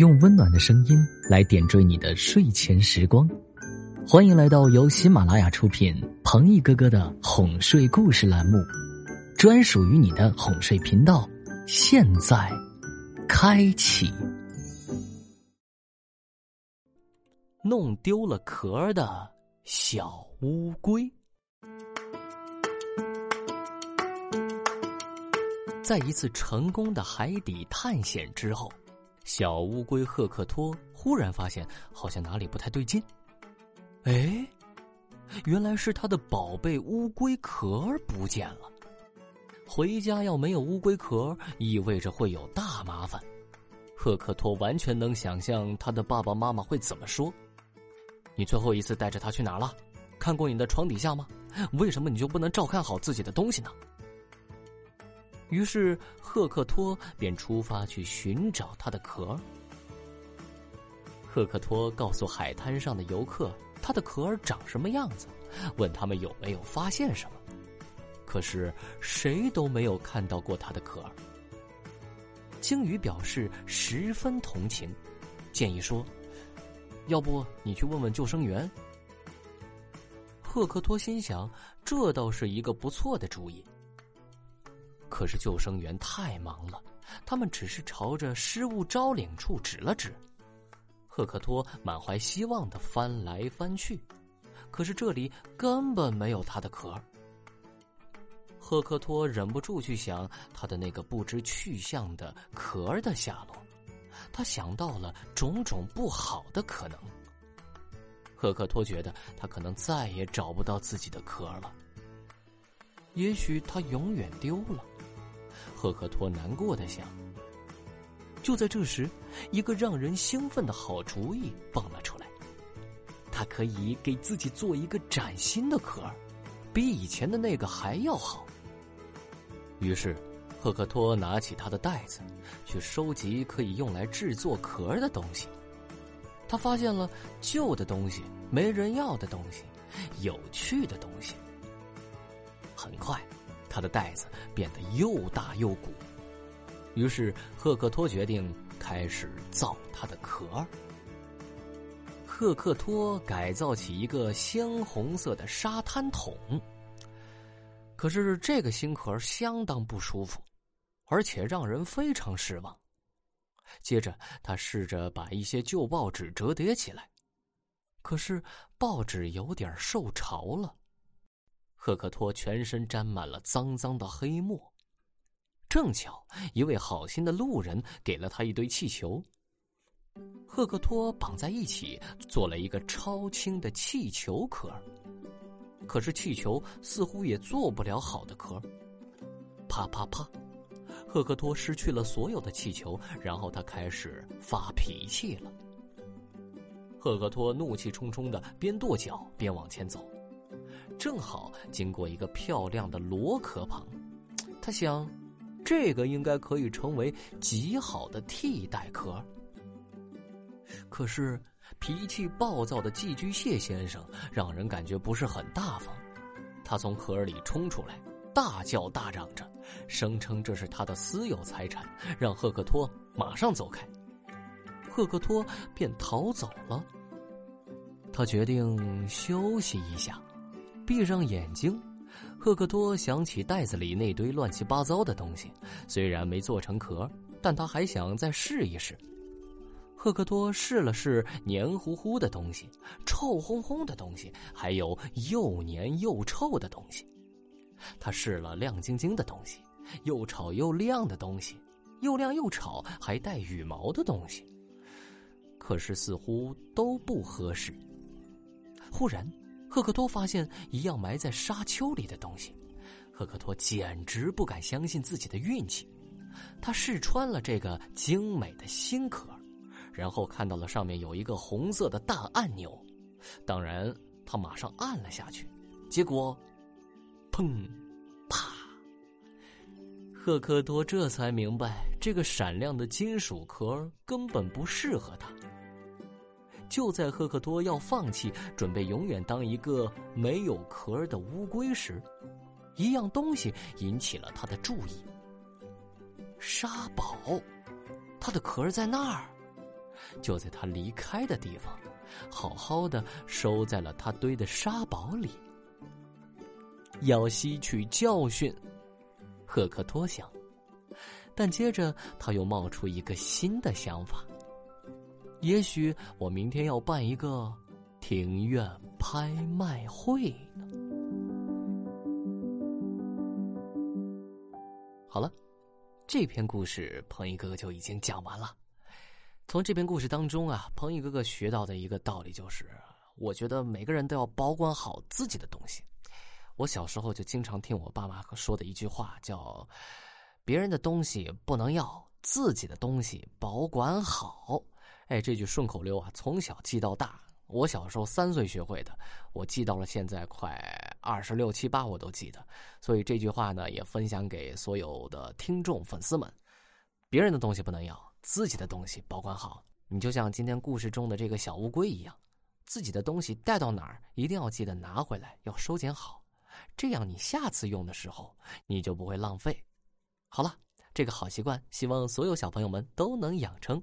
用温暖的声音来点缀你的睡前时光。欢迎来到由喜马拉雅出品、彭毅哥哥的哄睡故事栏目，专属于你的哄睡频道。现在开启。弄丢了壳的小乌龟。在一次成功的海底探险之后，小乌龟赫克托忽然发现好像哪里不太对劲。哎，原来是他的宝贝乌龟壳不见了。回家要没有乌龟壳，意味着会有大麻烦。赫克托完全能想象他的爸爸妈妈会怎么说：“你最后一次带着他去哪儿了？看过你的床底下吗？为什么你就不能照看好自己的东西呢？”于是，赫克托便出发去寻找他的壳。赫克托告诉海滩上的游客，他的壳儿长什么样子，问他们有没有发现什么。可是，谁都没有看到过他的壳儿。鲸鱼表示十分同情，建议说：“要不你去问问救生员。”赫克托心想，这倒是一个不错的主意。可是救生员太忙了，他们只是朝着失物招领处指了指。赫克托满怀希望的翻来翻去，可是这里根本没有他的壳。赫克托忍不住去想他的那个不知去向的壳的下落，他想到了种种不好的可能。赫克托觉得他可能再也找不到自己的壳了，也许他永远丢了。赫克托难过的想。就在这时，一个让人兴奋的好主意蹦了出来。他可以给自己做一个崭新的壳，比以前的那个还要好。于是，赫克托拿起他的袋子，去收集可以用来制作壳的东西。他发现了旧的东西、没人要的东西、有趣的东西。很快。他的袋子变得又大又鼓，于是赫克托决定开始造他的壳。赫克托改造起一个鲜红色的沙滩桶，可是这个新壳相当不舒服，而且让人非常失望。接着，他试着把一些旧报纸折叠起来，可是报纸有点受潮了。赫克托全身沾满了脏脏的黑墨，正巧一位好心的路人给了他一堆气球。赫克托绑在一起做了一个超轻的气球壳，可是气球似乎也做不了好的壳。啪啪啪，赫克托失去了所有的气球，然后他开始发脾气了。赫克托怒气冲冲的边跺脚边往前走。正好经过一个漂亮的螺壳旁，他想，这个应该可以成为极好的替代壳。可是脾气暴躁的寄居蟹先生让人感觉不是很大方，他从壳里冲出来，大叫大嚷着，声称这是他的私有财产，让赫克托马上走开。赫克托便逃走了。他决定休息一下。闭上眼睛，赫克托想起袋子里那堆乱七八糟的东西，虽然没做成壳，但他还想再试一试。赫克托试了试黏糊糊的东西、臭烘烘的东西，还有又黏又臭的东西。他试了亮晶晶的东西、又吵又亮的东西、又亮又吵还带羽毛的东西，可是似乎都不合适。忽然。赫克托发现一样埋在沙丘里的东西，赫克托简直不敢相信自己的运气。他试穿了这个精美的新壳，然后看到了上面有一个红色的大按钮。当然，他马上按了下去，结果，砰，啪！赫克托这才明白，这个闪亮的金属壳根本不适合他。就在赫克托要放弃，准备永远当一个没有壳的乌龟时，一样东西引起了他的注意。沙堡，它的壳在那儿。就在他离开的地方，好好的收在了他堆的沙堡里。要吸取教训，赫克托想。但接着他又冒出一个新的想法：也许我明天要办一个庭院拍卖会呢。好了，这篇故事彭毅哥哥就已经讲完了。从这篇故事当中啊，彭毅哥哥学到的一个道理就是：我觉得每个人都要保管好自己的东西。我小时候就经常听我爸妈说的一句话，叫“别人的东西不能要，自己的东西保管好”。哎，这句顺口溜啊，从小记到大。我小时候三岁学会的，我记到了现在快二十六七八，我都记得。所以这句话呢，也分享给所有的听众粉丝们：别人的东西不能要，自己的东西保管好。你就像今天故事中的这个小乌龟一样，自己的东西带到哪儿，一定要记得拿回来，要收捡好。这样，你下次用的时候，你就不会浪费。好了，这个好习惯，希望所有小朋友们都能养成。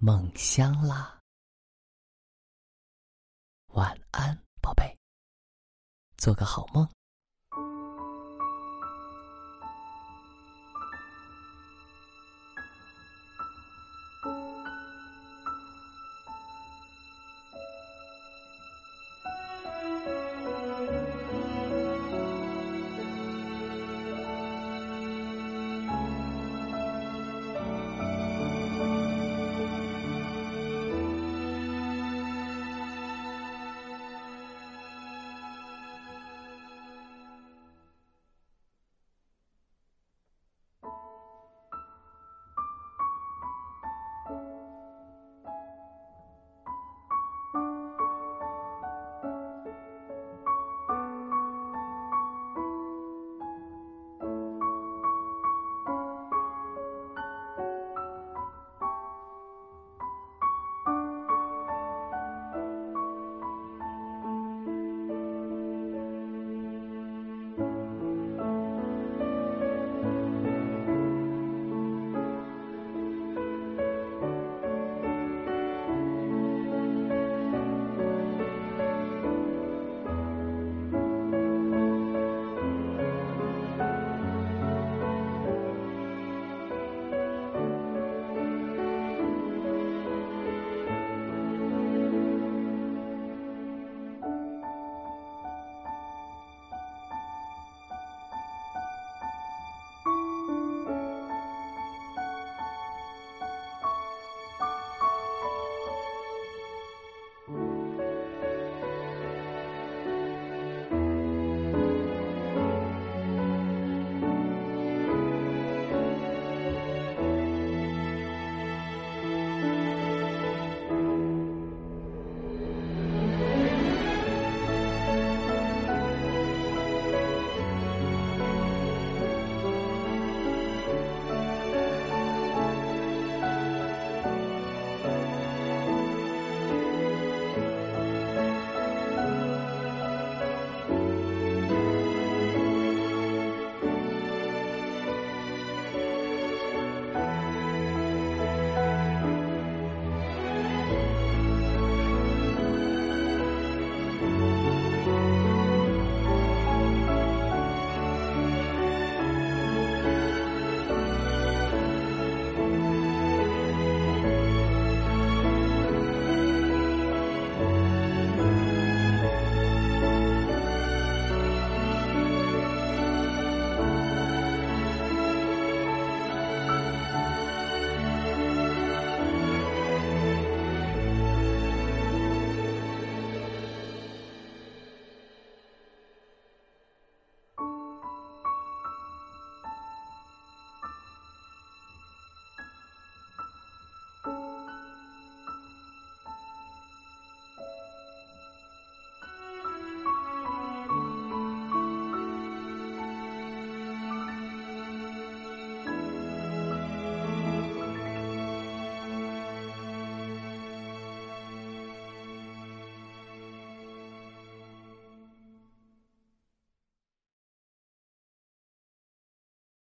梦乡啦。晚安，宝贝，做个好梦。